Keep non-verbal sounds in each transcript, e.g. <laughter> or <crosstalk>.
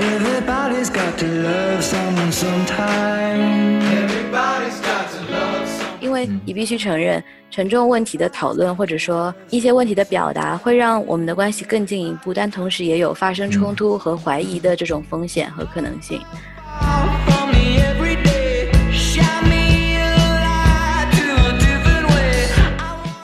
Everybody's got to love someone sometime. 因为你必须承认，沉重问题的讨论或者说一些问题的表达，会让我们的关系更进一步，但同时也有发生冲突和怀疑的这种风险和可能性。For me every day, shine me a light to a different way.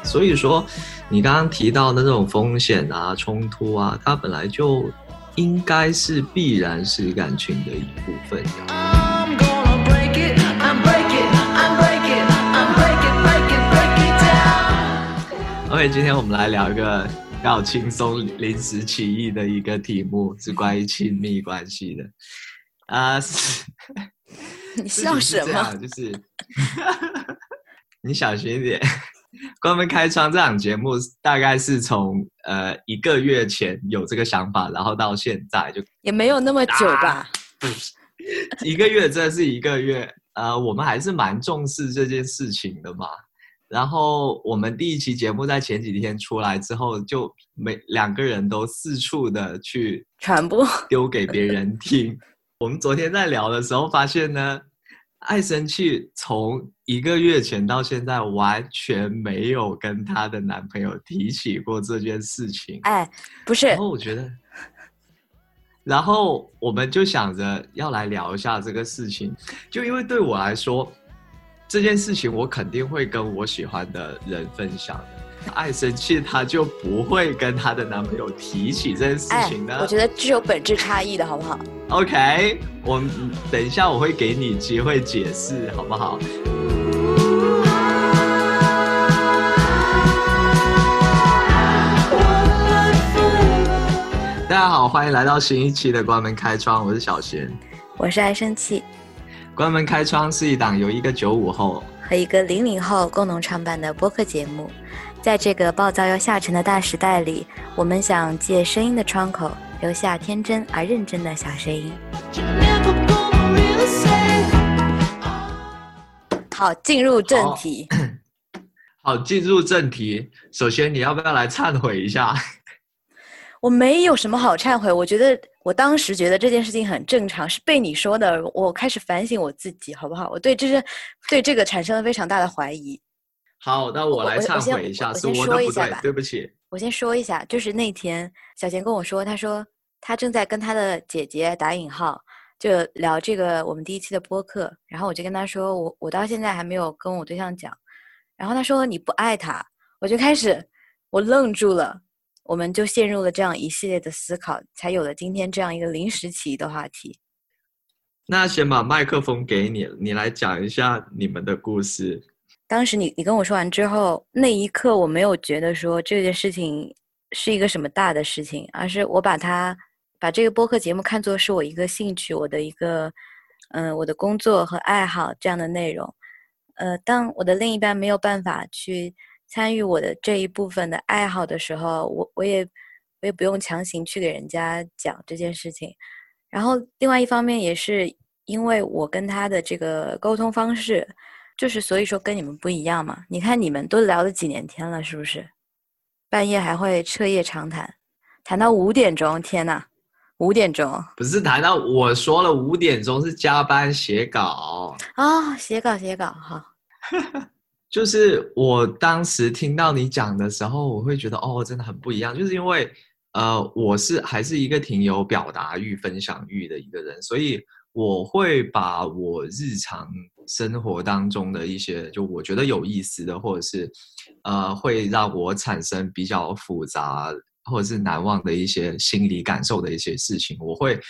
所以说，你刚刚提到的那种风险啊、冲突啊，它本来就应该是必然是感情的一部分。I'm gonna break it, I'm breaking, I'm breaking, I'm breaking, breaking, breaking down. OK，今天我们来聊一个比较轻松、临时起意的一个题目，是关于亲密关系的。啊、是你笑什么？就是你小心一点。<laughs> 关门开窗这档节目大概是从呃一个月前有这个想法，然后到现在就也没有那么久吧？<laughs> 一个月，真的是一个月。呃，我们还是蛮重视这件事情的嘛。然后我们第一期节目在前几天出来之后，就每两个人都四处的去传播丢给别人听。我们昨天在聊的时候发现呢，爱生气从一个月前到现在完全没有跟她的男朋友提起过这件事情。哎，不是然，后我觉得，然后我们就想着要来聊一下这个事情，就因为对我来说，这件事情我肯定会跟我喜欢的人分享的。<laughs> 爱生气，她就不会跟她的男朋友提起这件事哎情呢。，我觉得是有本质差异的，好不好？OK，我们等一下我会给你机会解释，好不好？大家好，欢迎来到新一期的关门开窗，我是小贤。我是爱生气，关门开窗是一档由一个九五后和一个零零后共同创办的播客节目。在这个暴躁又下沉的大时代里，我们想借声音的窗口，留下天真而认真的小声音。好，进入正题。好，进入正题。首先，你要不要来忏悔一下？我没有什么好忏悔，我觉得我当时觉得这件事情很正常，是被你说的，我开始反省我自己，好不好？我对这是对这个产生了非常大的怀疑。好，那我来忏悔一下，我先是我的不对说一下吧，对不起。我先说一下，就是那天小贤跟我说，他说他正在跟他的姐姐打引号，就聊这个我们第一期的播客，然后我就跟他说，我我到现在还没有跟我对象讲，然后他说你不爱他，我就开始我愣住了，我们就陷入了这样一系列的思考，才有了今天这样一个临时起意的话题。那先把麦克风给你，你来讲一下你们的故事。当时你你跟我说完之后，那一刻我没有觉得说这件事情是一个什么大的事情，而是我把它把这个播客节目看作是我一个兴趣，我的一个嗯、我的工作和爱好这样的内容。呃，当我的另一半没有办法去参与我的这一部分的爱好的时候，我我也我也不用强行去给人家讲这件事情。然后另外一方面也是因为我跟他的这个沟通方式，就是所以说跟你们不一样嘛。你看你们都聊了几年天了，是不是？半夜还会彻夜长谈，谈到五点钟，天呐，五点钟不是谈到我说了五点钟是加班写稿，啊、写稿写稿，哈，<laughs> 就是我当时听到你讲的时候，我会觉得哦，真的很不一样，就是因为呃，我是还是一个挺有表达欲、分享欲的一个人，所以我会把我日常生活当中的一些就我觉得有意思的，或者是呃会让我产生比较复杂或者是难忘的一些心理感受的一些事情，我会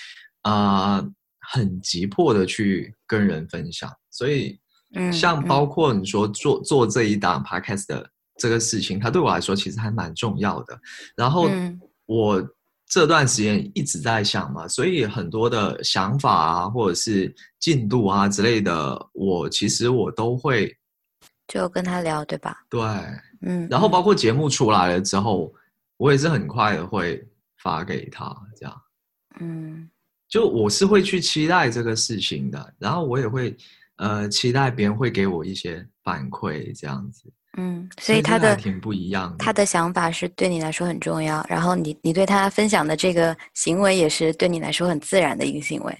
呃很急迫的去跟人分享，所以。嗯，嗯像包括你说做做这一档 podcast 的这个事情，它对我来说其实还蛮重要的。然后嗯我这段时间一直在想嘛，所以很多的想法啊，或者是进度啊之类的，我其实我都会就跟他聊，对吧？对。嗯，然后嗯包括节目出来了之后，我也是很快的会发给他，这样。嗯就我是会去期待这个事情的，然后我也会呃期待别人会给我一些反馈这样子。嗯，所以他的挺不一样的。他的想法是对你来说很重要，然后你你对他分享的这个行为也是对你来说很自然的一个行为。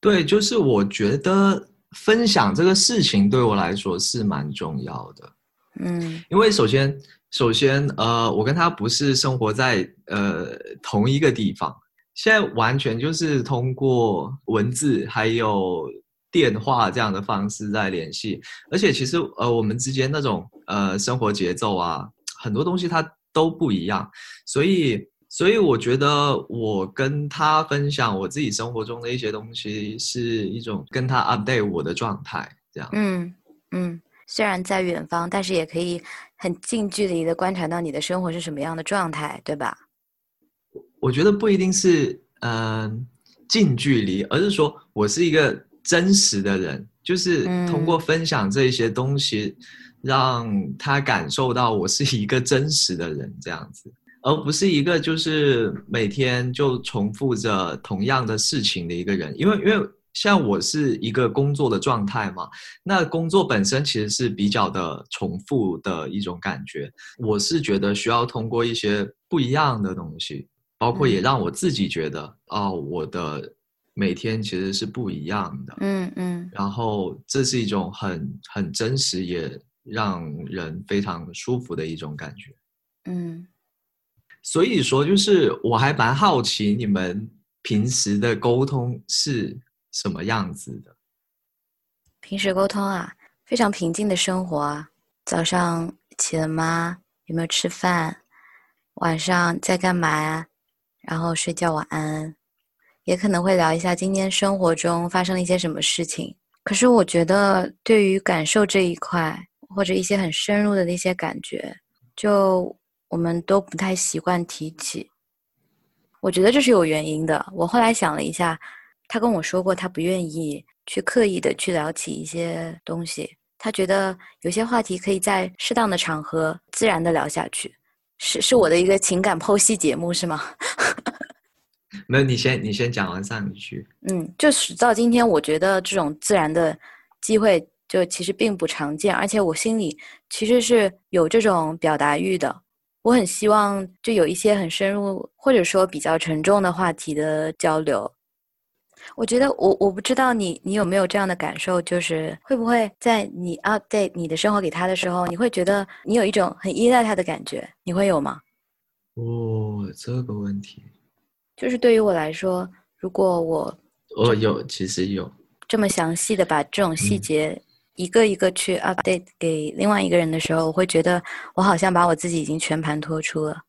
对，就是我觉得分享这个事情对我来说是蛮重要的，嗯因为首先，首先，呃，我跟他不是生活在呃同一个地方，现在完全就是通过文字还有电话这样的方式在联系，而且其实呃我们之间那种呃生活节奏啊，很多东西它都不一样，所以所以我觉得我跟他分享我自己生活中的一些东西，是一种跟他 update 我的状态，这样。嗯嗯，虽然在远方，但是也可以很近距离的观察到你的生活是什么样的状态，对吧？我觉得不一定是嗯、呃近距离，而是说我是一个真实的人，就是通过分享这些东西，让他感受到我是一个真实的人这样子，而不是一个就是每天就重复着同样的事情的一个人，因为因为。像我是一个工作的状态嘛，那工作本身其实是比较的重复的一种感觉。我是觉得需要通过一些不一样的东西，包括也嗯让我自己觉得，哦，我的每天其实是不一样的。嗯嗯然后这是一种很很真实，也让人非常舒服的一种感觉。嗯所以说，就是我还蛮好奇你们平时的沟通是什么样子的。平时沟通啊，非常平静的生活啊。早上起了吗？有没有吃饭？晚上在干嘛呀？然后睡觉晚安，也可能会聊一下今天生活中发生了一些什么事情。可是我觉得，对于感受这一块，或者一些很深入的那些感觉，就我们都不太习惯提起。我觉得这是有原因的。我后来想了一下，他跟我说过，他不愿意去刻意的去聊起一些东西，他觉得有些话题可以在适当的场合自然的聊下去。是是我的一个情感剖析节目是吗？没有，你先你先讲完上一句。嗯，就是到今天，我觉得这种自然的机会就其实并不常见，而且我心里其实是有这种表达欲的。我很希望就有一些很深入或者说比较沉重的话题的交流。我觉得我我不知道你你有没有这样的感受，就是会不会在你 update 你的生活给他的时候，你会觉得你有一种很依赖他的感觉，你会有吗？哦，这个问题，就是对于我来说，如果我我有，其实有。这么详细的把这种细嗯节一个一个去 update 给另外一个人的时候，我会觉得我好像把我自己已经全盘托出了。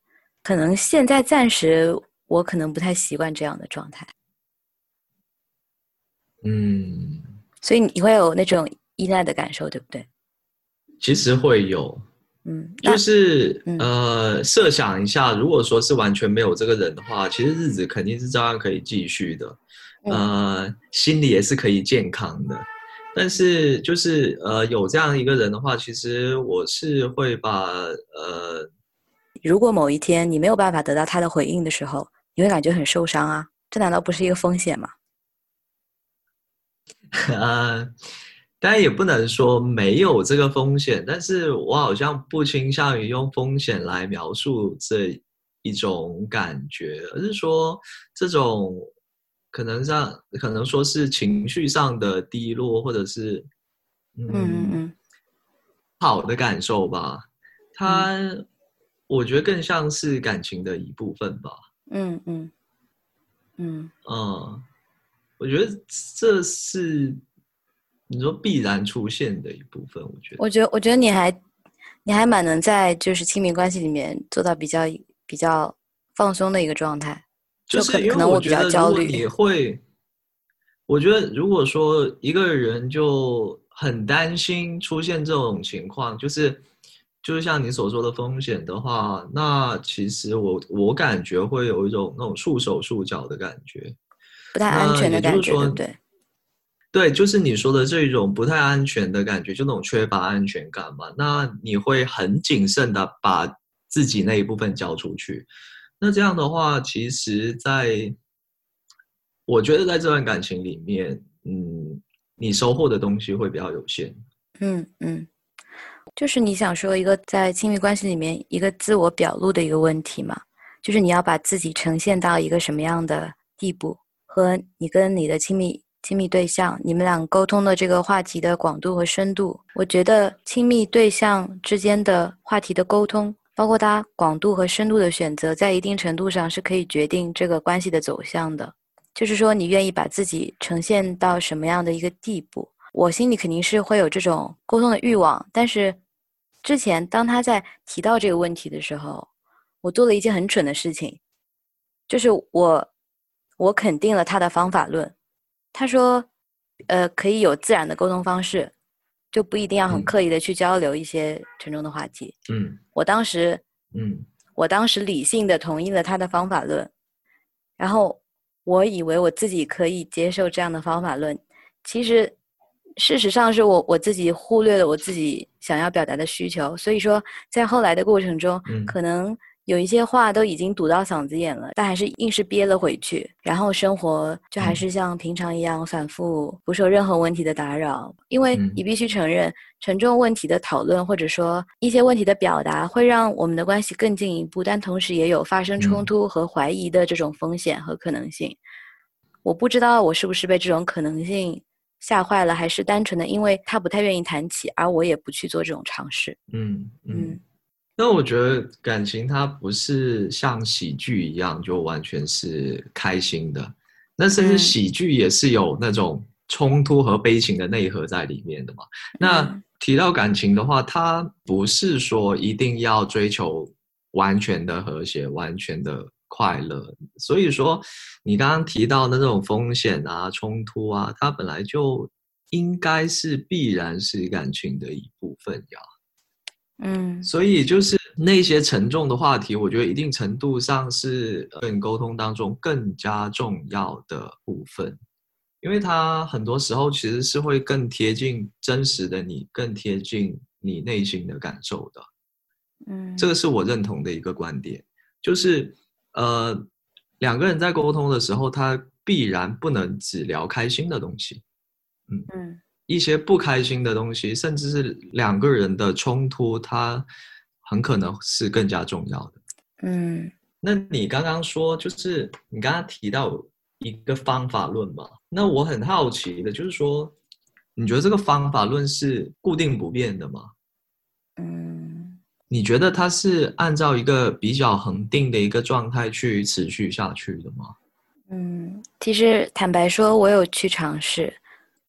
可能现在暂时我可能不太习惯这样的状态，嗯，所以你会有那种依赖的感受，对不对？其实会有，嗯，就是嗯呃，设想一下，如果说是完全没有这个人的话，其实日子肯定是照样可以继续的，嗯呃，心理也是可以健康的。但是就是呃，有这样一个人的话，其实我是会把呃，如果某一天你没有办法得到他的回应的时候，你会感觉很受伤啊，这难道不是一个风险吗？<laughs> 呃，当然也不能说没有这个风险，但是我好像不倾向于用风险来描述这一种感觉，而是说这种可能上可能说是情绪上的低落，或者是嗯嗯嗯好的感受吧。它我觉得更像是感情的一部分吧。嗯嗯嗯嗯，我觉得这是你说必然出现的一部分。我觉得，我觉得我觉得你还你还蛮能在就是亲密关系里面做到比较比较放松的一个状态。就就是可能我比较焦虑你会，我觉得如果说一个人就很担心出现这种情况，就是就是像你所说的风险的话，那其实我我感觉会有一种那种束手束脚的感觉。不太安全的感觉，对不对？就是你说的这种不太安全的感觉，就那种缺乏安全感嘛。那你会很谨慎的把自己那一部分交出去。那这样的话，其实在，我觉得在这段感情里面，嗯，你收获的东西会比较有限。嗯嗯，就是你想说一个在亲密关系里面一个自我表露的一个问题嘛，就是你要把自己呈现到一个什么样的地步，和你跟你的亲密亲密对象，你们俩沟通的这个话题的广度和深度，我觉得亲密对象之间的话题的沟通，包括它广度和深度的选择，在一定程度上是可以决定这个关系的走向的。就是说，你愿意把自己呈现到什么样的一个地步，我心里肯定是会有这种沟通的欲望，但是。之前当他在提到这个问题的时候，我做了一件很蠢的事情，就是我我肯定了他的方法论。他说，呃，可以有自然的沟通方式，就不一定要很嗯。刻意的去交流一些沉重的话题。嗯。我当时嗯。我当时理性的同意了他的方法论，然后我以为我自己可以接受这样的方法论，其实事实上是我我自己忽略了我自己想要表达的需求，所以说在后来的过程中，嗯。可能有一些话都已经堵到嗓子眼了，但还是硬是憋了回去，然后生活就还嗯是像平常一样反复，不受任何问题的打扰。因为嗯你必须承认，沉重问题的讨论或者说一些问题的表达，会让我们的关系更进一步，但同时也有发生冲嗯突和怀疑的这种风险和可能性。我不知道我是不是被这种可能性吓坏了，还是单纯的因为他不太愿意谈起，而我也不去做这种尝试。嗯嗯嗯。那我觉得感情它不是像喜剧一样就完全是开心的，那甚至嗯喜剧也是有那种冲突和悲情的内核在里面的嘛。那嗯提到感情的话，它不是说一定要追求完全的和谐、完全的快乐。所以说，你刚刚提到的那种风险啊、冲突啊，它本来就应该是必然是感情的一部分呀。嗯。所以就是那些沉重的话题，我觉得一定程度上是呃跟沟通当中更加重要的部分，因为它很多时候其实是会更贴近真实的你，更贴近你内心的感受的。嗯，这个是我认同的一个观点，就是呃两个人在沟通的时候，他必然不能只聊开心的东西，嗯一些不开心的东西，甚至是两个人的冲突，它很可能是更加重要的。嗯那你刚刚说，就是你刚刚提到一个方法论嘛？那我很好奇的就是说，你觉得这个方法论是固定不变的吗？嗯你觉得它是按照一个比较恒定的一个状态去持续下去的吗？嗯，其实坦白说，我有去尝试，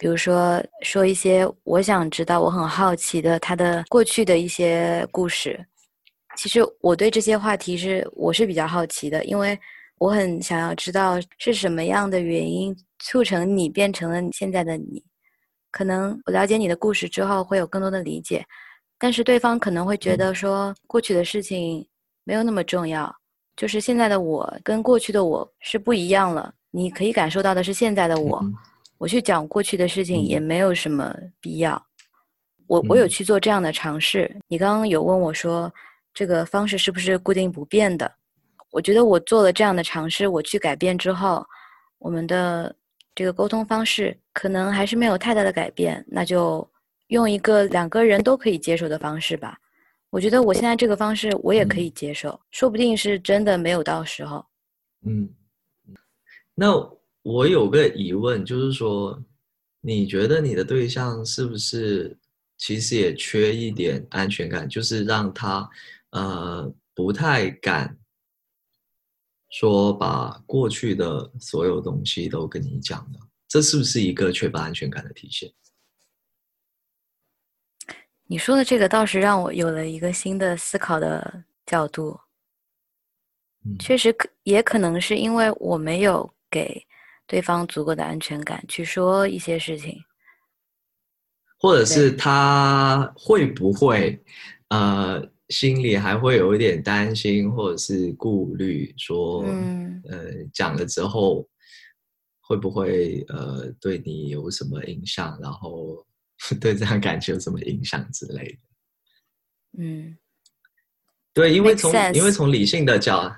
比如说说一些我想知道、我很好奇的他的过去的一些故事。其实我对这些话题是我是比较好奇的，因为我很想要知道是什么样的原因促成你变成了你现在的你。可能我了解你的故事之后会有更多的理解，但是对方可能会觉得说过去的事情没有那么重要，就是现在的我跟过去的我是不一样了。你可以感受到的是现在的我，嗯我去讲过去的事情嗯也没有什么必要。我我有嗯去做这样的尝试。你刚刚有问我说，这个方式是不是固定不变的？我觉得我做了这样的尝试，我去改变之后，我们的这个沟通方式可能还是没有太大的改变，那就用一个两个人都可以接受的方式吧。我觉得我现在这个方式我也可嗯以接受，说不定是真的没有到时候。嗯，那我有个疑问，就是说，你觉得你的对象是不是其实也缺一点安全感，就是让他呃不太敢说把过去的所有东西都跟你讲呢？这是不是一个缺乏安全感的体现？你说的这个倒是让我有了一个新的思考的角度。嗯确实可也可能是因为我没有给对方足够的安全感去说一些事情。或者是他会不会呃心里还会有一点担心，或者是顾虑，说、嗯呃讲了之后会不会呃对你有什么影响，然后 <laughs> 对这段感情有什么影响之类的。嗯对，因为从因为从理性的角，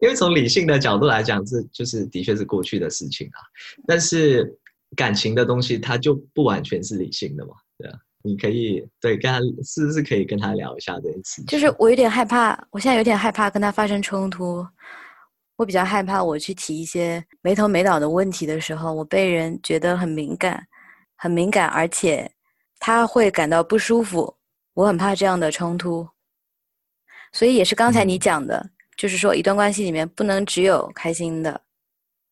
因为从理性的角度来讲，这就是的确是过去的事情啊。但是感情的东西，它就不完全是理性的嘛，对啊。你可以对跟他是不是可以跟他聊一下这件事情？就是我有点害怕，我现在有点害怕跟他发生冲突。我比较害怕我去提一些没头没脑的问题的时候，我被人觉得很敏感，很敏感，而且他会感到不舒服。我很怕这样的冲突，所以也是刚才你嗯讲的，就是说一段关系里面不能只有开心的，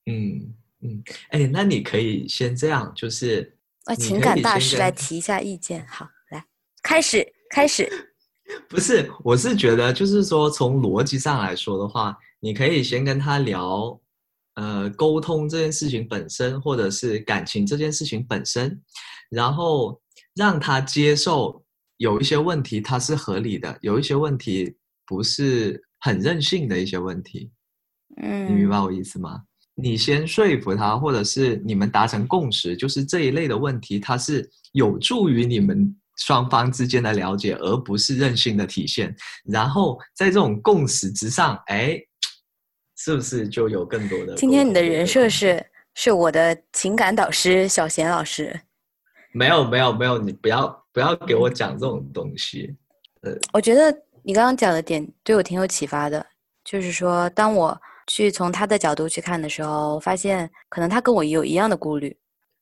嗯嗯，哎，那你可以先这样，就是啊，情感大师来提一下意见。好，来开始，开始。<laughs> 不是，我是觉得就是说，从逻辑上来说的话，你可以先跟他聊，呃，沟通这件事情本身，或者是感情这件事情本身，然后让他接受有一些问题它是合理的，有一些问题不是很任性的一些问题，嗯，你明白我意思吗？你先说服他，或者是你们达成共识，就是这一类的问题，它是有助于你们双方之间的了解，而不是任性的体现。然后在这种共识之上，哎，是不是就有更多的？今天你的人设是是我的情感导师小贤老师。没有没有没有，你不要不要给我讲这种东西。呃我觉得你刚刚讲的点对我挺有启发的，就是说，当我去从他的角度去看的时候，发现可能他跟我有一样的顾虑。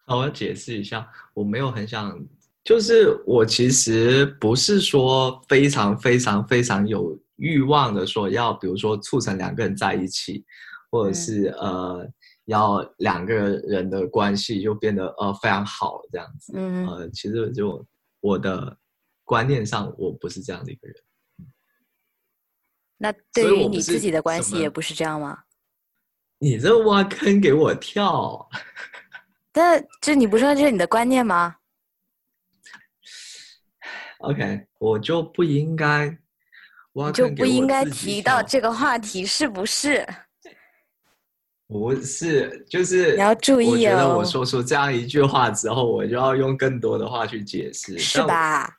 好，我解释一下，我没有很想，就是我其实不是说非常非常非常有欲望的说要，比如说促成两个人在一起，或者嗯是、呃要两个人的关系就变得呃非常好这样子。嗯，呃，其实就我的观念上，我不是这样的一个人。那对于你自己的关系也不是这样吗？你这挖坑给我跳，<laughs> 但这你不说这是你的观念吗？<sighs> OK，我就不应该挖坑给我不应该提到这个话题，是不是？不是，就是你要注意我觉得我哦说出这样一句话之后，我就要用更多的话去解释，是？吧？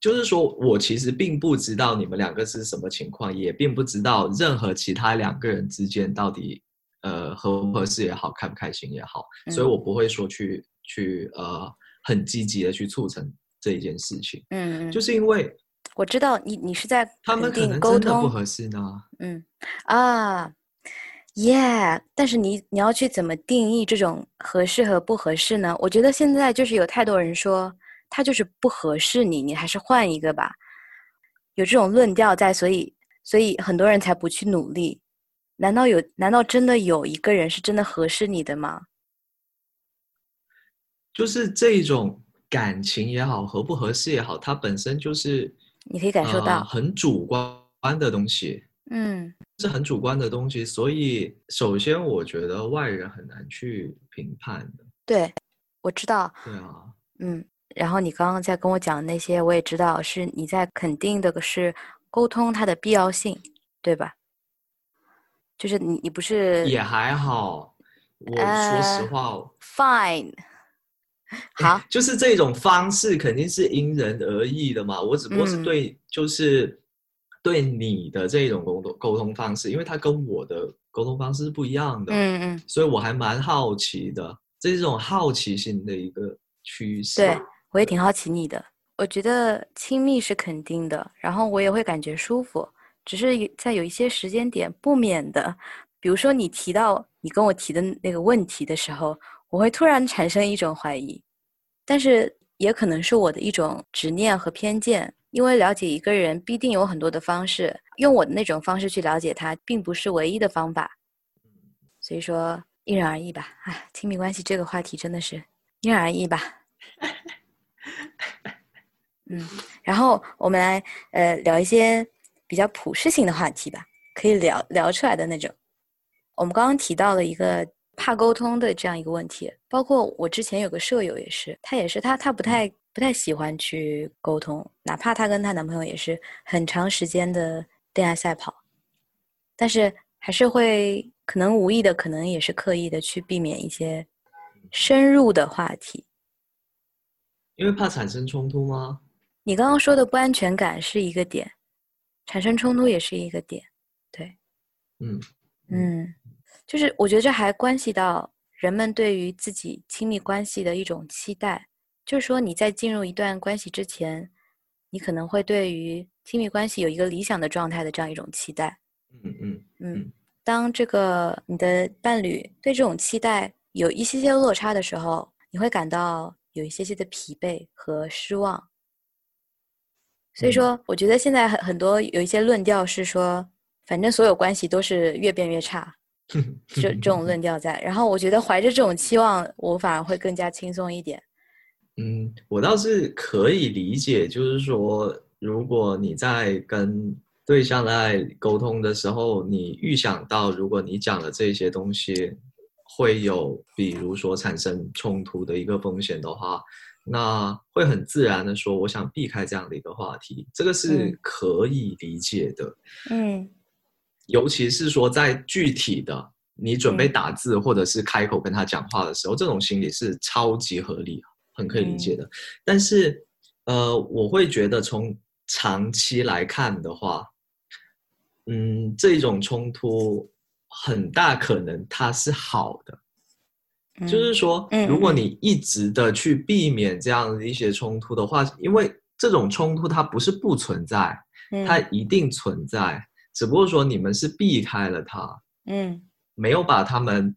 就是说我其实并不知道你们两个是什么情况，也并不知道任何其他两个人之间到底呃合不合适也好，开不开心也好，所以嗯我不会说去去呃很积极的去促成这一件事情，嗯，嗯就是因为我知道你你是在他们可能沟通，真的不合适呢。嗯啊，yeah，但是你你要去怎么定义这种合适和不合适呢？我觉得现在就是有太多人说他就是不合适你，你还是换一个吧，有这种论调在，所以所以很多人才不去努力。难道有难道真的有一个人是真的合适你的吗？就是这种感情也好，合不合适也好，它本身就是你可以感受呃到，很主观的东西，嗯是很主观的东西。所以，首先我觉得外人很难去评判的。对，我知道，对啊，嗯，然后你刚刚在跟我讲的那些，我也知道是你在肯定的是沟通它的必要性，对吧？就是你你不是也还好。我说呃实话，fine，<laughs> 好，<laughs> 就是这种方式肯定是因人而异的嘛。我只不过是嗯对，就是对你的这种沟通沟通方式，因为它跟我的沟通方式是不一样的。嗯嗯，所以我还蛮好奇的，这是一种好奇心的一个趋势。对我也挺好奇你的。我觉得亲密是肯定的，然后我也会感觉舒服，只是在有一些时间点不免的，比如说你提到你跟我提的那个问题的时候，我会突然产生一种怀疑，但是也可能是我的一种执念和偏见，因为了解一个人必定有很多的方式，用我的那种方式去了解他，并不是唯一的方法，所以说因人而异吧。哎，亲密关系这个话题真的是因人而异吧。<laughs> <laughs> 嗯，然后我们来呃聊一些比较普适性的话题吧，可以聊聊出来的那种。我们刚刚提到了一个怕沟通的这样一个问题，包括我之前有个舍友也是，她也是她她不太不太喜欢去沟通，哪怕她跟她男朋友也是很长时间的恋爱赛跑，但是还是会可能无意的，可能也是刻意的去避免一些深入的话题。因为怕产生冲突吗？你刚刚说的不安全感是一个点，产生冲突也是一个点。对，嗯，嗯，就是我觉得这还关系到人们对于自己亲密关系的一种期待，就是说你在进入一段关系之前，你可能会对于亲密关系有一个理想的状态的这样一种期待。嗯嗯嗯嗯，当这个你的伴侣对这种期待有一些些落差的时候，你会感到有一些些的疲惫和失望。所以嗯说，我觉得现在很很多有一些论调是说，反正所有关系都是越变越差，<laughs> 这这种论调在。然后我觉得怀着这种期望，我反而会更加轻松一点。嗯，我倒是可以理解，就是说，如果你在跟对象在沟通的时候，你预想到如果你讲了这些东西会有，比如说产生冲突的一个风险的话，那会很自然的说，我想避开这样的一个话题，这个是嗯可以理解的。嗯尤其是说在具体的你准备嗯打字或者是开口跟他讲话的时候，这种心理是超级合理，很可以理解的。但是，呃，我会觉得从长期来看的话，嗯，这种冲突很大可能它是好的，嗯，就是说嗯，如果嗯你一直的去避免这样的一些冲突的话，因为这种冲突它不是不存在，它嗯一定存在，只不过说你们是避开了它，嗯没有把他们，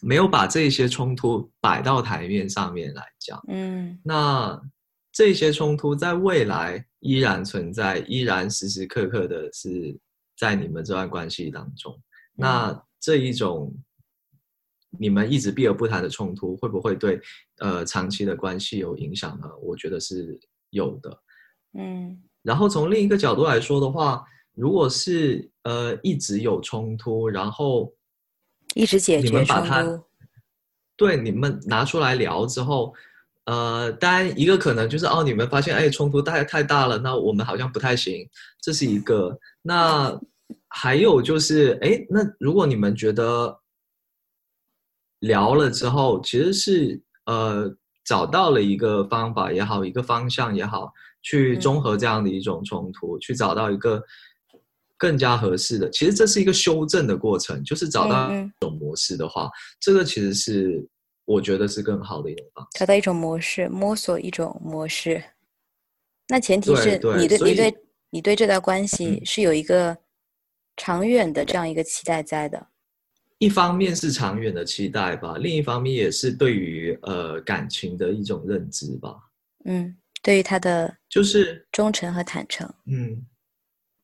没有把这些冲突摆到台面上面来讲。嗯那这些冲突在未来依然存在，依然时时刻刻的是在你们这段关系当中。那这一种你们一直避而不谈的冲突，会不会对呃长期的关系有影响呢？我觉得是有的。嗯然后从另一个角度来说的话，如果是呃一直有冲突，然后一直解你决们把它冲突。对你们拿出来聊之后，呃，当然一个可能就是哦，你们发现哎冲突太太大了，那我们好像不太行，这是一个。那还有就是哎，那如果你们觉得聊了之后，其实是呃找到了一个方法也好，一个方向也好，去综合这样的一种冲突，去找到一个更加合适的。其实这是一个修正的过程，就是找到一种模式的话，这个其实是我觉得是更好的一种方式。找到一种模式，摸索一种模式。那前提是你对你对你对这段关系嗯是有一个长远的这样一个期待在的。一方面是长远的期待吧，另一方面也是对于呃感情的一种认知吧。嗯，对于他的就是忠诚和坦诚。嗯，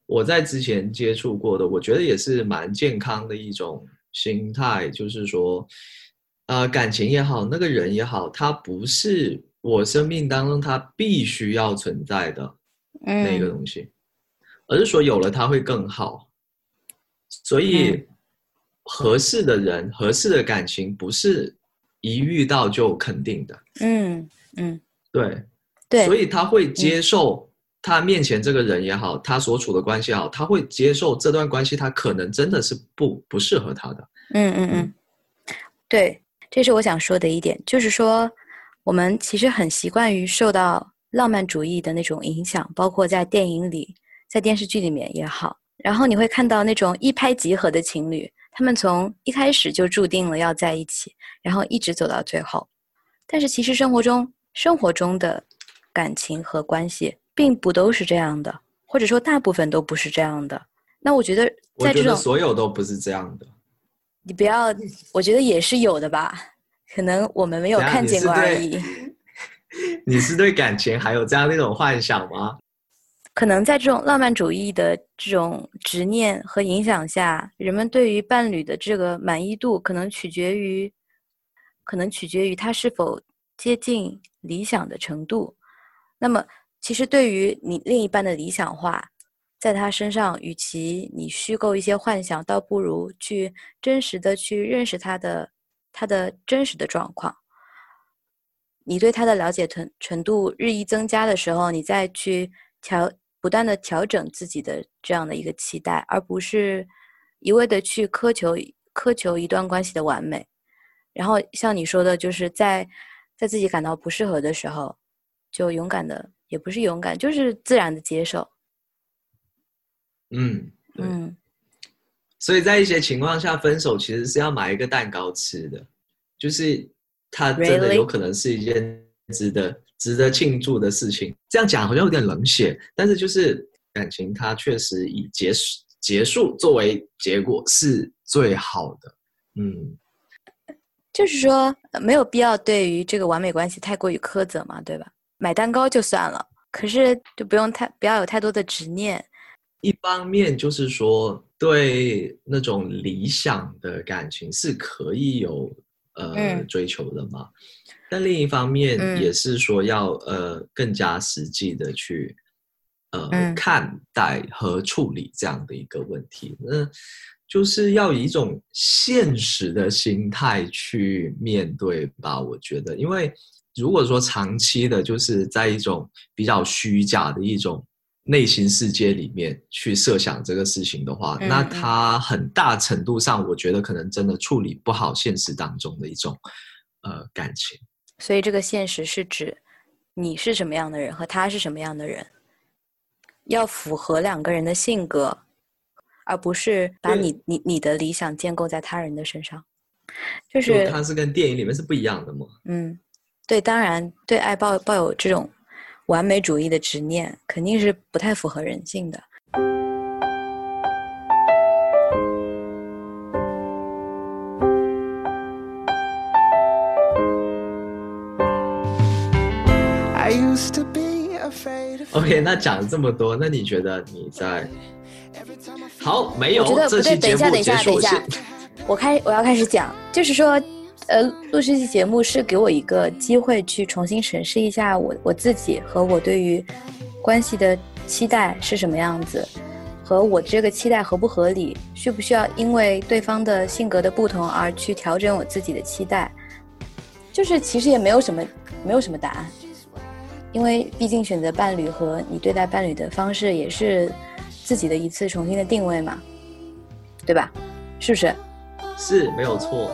我在之前接触过的，我觉得也是蛮健康的一种心态，就是说，呃，感情也好，那个人也好，他不是我生命当中他必须要存在的那个嗯东西，而是说有了他会更好。所以，嗯合适的人、合适的感情不是一遇到就肯定的，嗯嗯，对。对，所以他会接受他面前这个人也好，他所处的关系也好，他会接受这段关系，他可能真的是不不适合他的。嗯嗯嗯，对，这是我想说的一点，就是说我们其实很习惯于受到浪漫主义的那种影响，包括在电影里、在电视剧里面也好。然后你会看到那种一拍即合的情侣，他们从一开始就注定了要在一起，然后一直走到最后。但是其实生活中，生活中的感情和关系并不都是这样的，或者说大部分都不是这样的。那我觉得在这种所有都不是这样的。你不要，我觉得也是有的吧，可能我们没有看见过而已。<laughs> 你是对感情还有这样的一种幻想吗？可能在这种浪漫主义的这种执念和影响下，人们对于伴侣的这个满意度，可能取决于，可能取决于他是否接近理想的程度。那么，其实对于你另一半的理想化，在他身上，与其你虚构一些幻想，倒不如去真实的去认识他的他的真实的状况。你对他的了解程程度日益增加的时候，你再去调不断的调整自己的这样的一个期待，而不是一味的去苛求苛求一段关系的完美。然后像你说的，就是在在自己感到不适合的时候，就勇敢的，也不是勇敢，就是自然的接受。嗯，嗯所以在一些情况下，分手其实是要买一个蛋糕吃的，就是它真的有可能是一件值得值得庆祝的事情。这样讲好像有点冷血，但是就是感情它确实以结束结束作为结果是最好的。嗯，就是说呃没有必要对于这个完美关系太过于苛责嘛，对吧？买蛋糕就算了，可是就不用太不要有太多的执念。一方面就是说对那种理想的感情是可以有呃、嗯追求的嘛，但另一方面嗯也是说要呃更加实际的去呃、嗯看待和处理这样的一个问题。那就是要以一种现实的心态去面对吧，我觉得，因为如果说长期的，就是在一种比较虚假的一种内心世界里面去设想这个事情的话，那嗯嗯它很大程度上，我觉得可能真的处理不好现实当中的一种呃感情。所以这个现实是指你是什么样的人和他是什么样的人，要符合两个人的性格，而不是把你你你的理想建构在他人的身上。就就是它是跟电影里面是不一样的嘛。嗯，对，当然对爱抱抱有这种完美主义的执念，肯定是不太符合人性的。OK，那讲了这么多，那你觉得你在好没有我觉得不对，这期节等一下，目结等一下，等一下，我开我要开始讲，就是说，呃，录这期节目是给我一个机会去重新审视一下我我自己和我对于关系的期待是什么样子，和我这个期待合不合理，需不需要因为对方的性格的不同而去调整我自己的期待，就是其实也没有什么没有什么答案，因为毕竟选择伴侣和你对待伴侣的方式也是自己的一次重新的定位嘛，对吧？是不是？是没有错。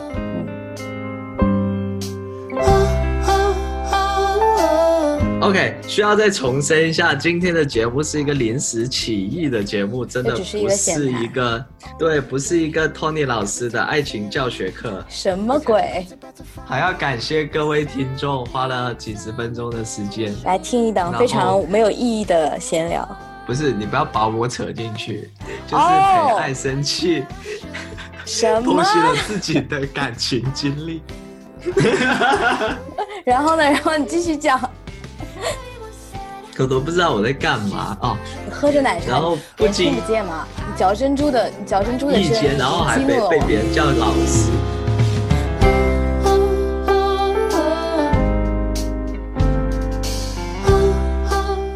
OK，需要再重申一下，今天的节目是一个临时起意的节目，真的不是一个对，不是一个 Tony 老师的爱情教学课。什么鬼？还要感谢各位听众花了几十分钟的时间，来听一档非常没有意义的闲聊。不是你不要把我扯进去，就是哦陪爱生气，什剖么？析了自己的感情经历。<laughs> 然后呢？然后你继续讲。可都不知道我在干嘛啊，你喝着奶茶，然后听仅不见吗？你嚼珍珠的，你嚼珍珠的意声音，然后还被被别人叫老师。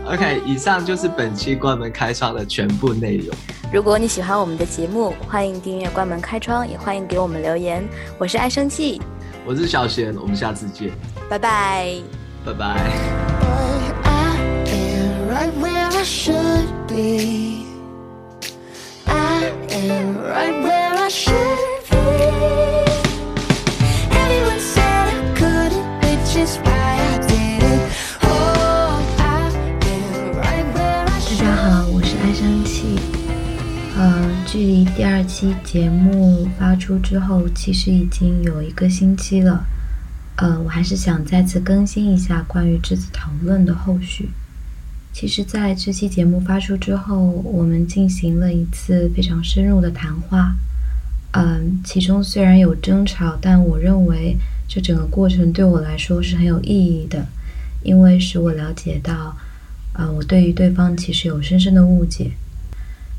OK，以上就是本期关门开窗的全部内容。如果你喜欢我们的节目，欢迎订阅《关门开窗》，也欢迎给我们留言。我是爱生气，我是小贤，我们下次见，拜拜。拜拜。I am right where I should be. I am right where I should be. Everyone said I couldn't, which is why I didn't. Oh, I am right where I 大 should 家好，我是爱生气。距离第二期节目发出之后，其实已经有一个星期了。呃，我还是想再次更新一下关于这次讨论的后续。其实，在这期节目发出之后，我们进行了一次非常深入的谈话。嗯，其中虽然有争吵，但我认为这整个过程对我来说是很有意义的，因为使我了解到，啊、我对于对方其实有深深的误解。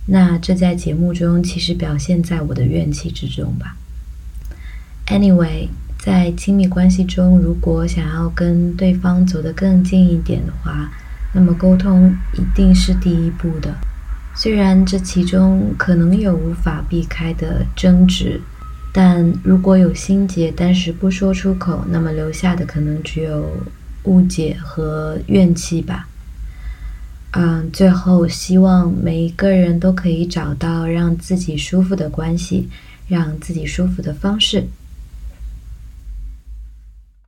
那这在节目中其实表现在我的怨气之中吧。Anyway，在亲密关系中，如果想要跟对方走得更近一点的话，那么沟通一定是第一步的。虽然这其中可能有无法避开的争执，但如果有心结，但是不说出口，那么留下的可能只有误解和怨气吧。嗯，最后希望每一个人都可以找到让自己舒服的关系，让自己舒服的方式。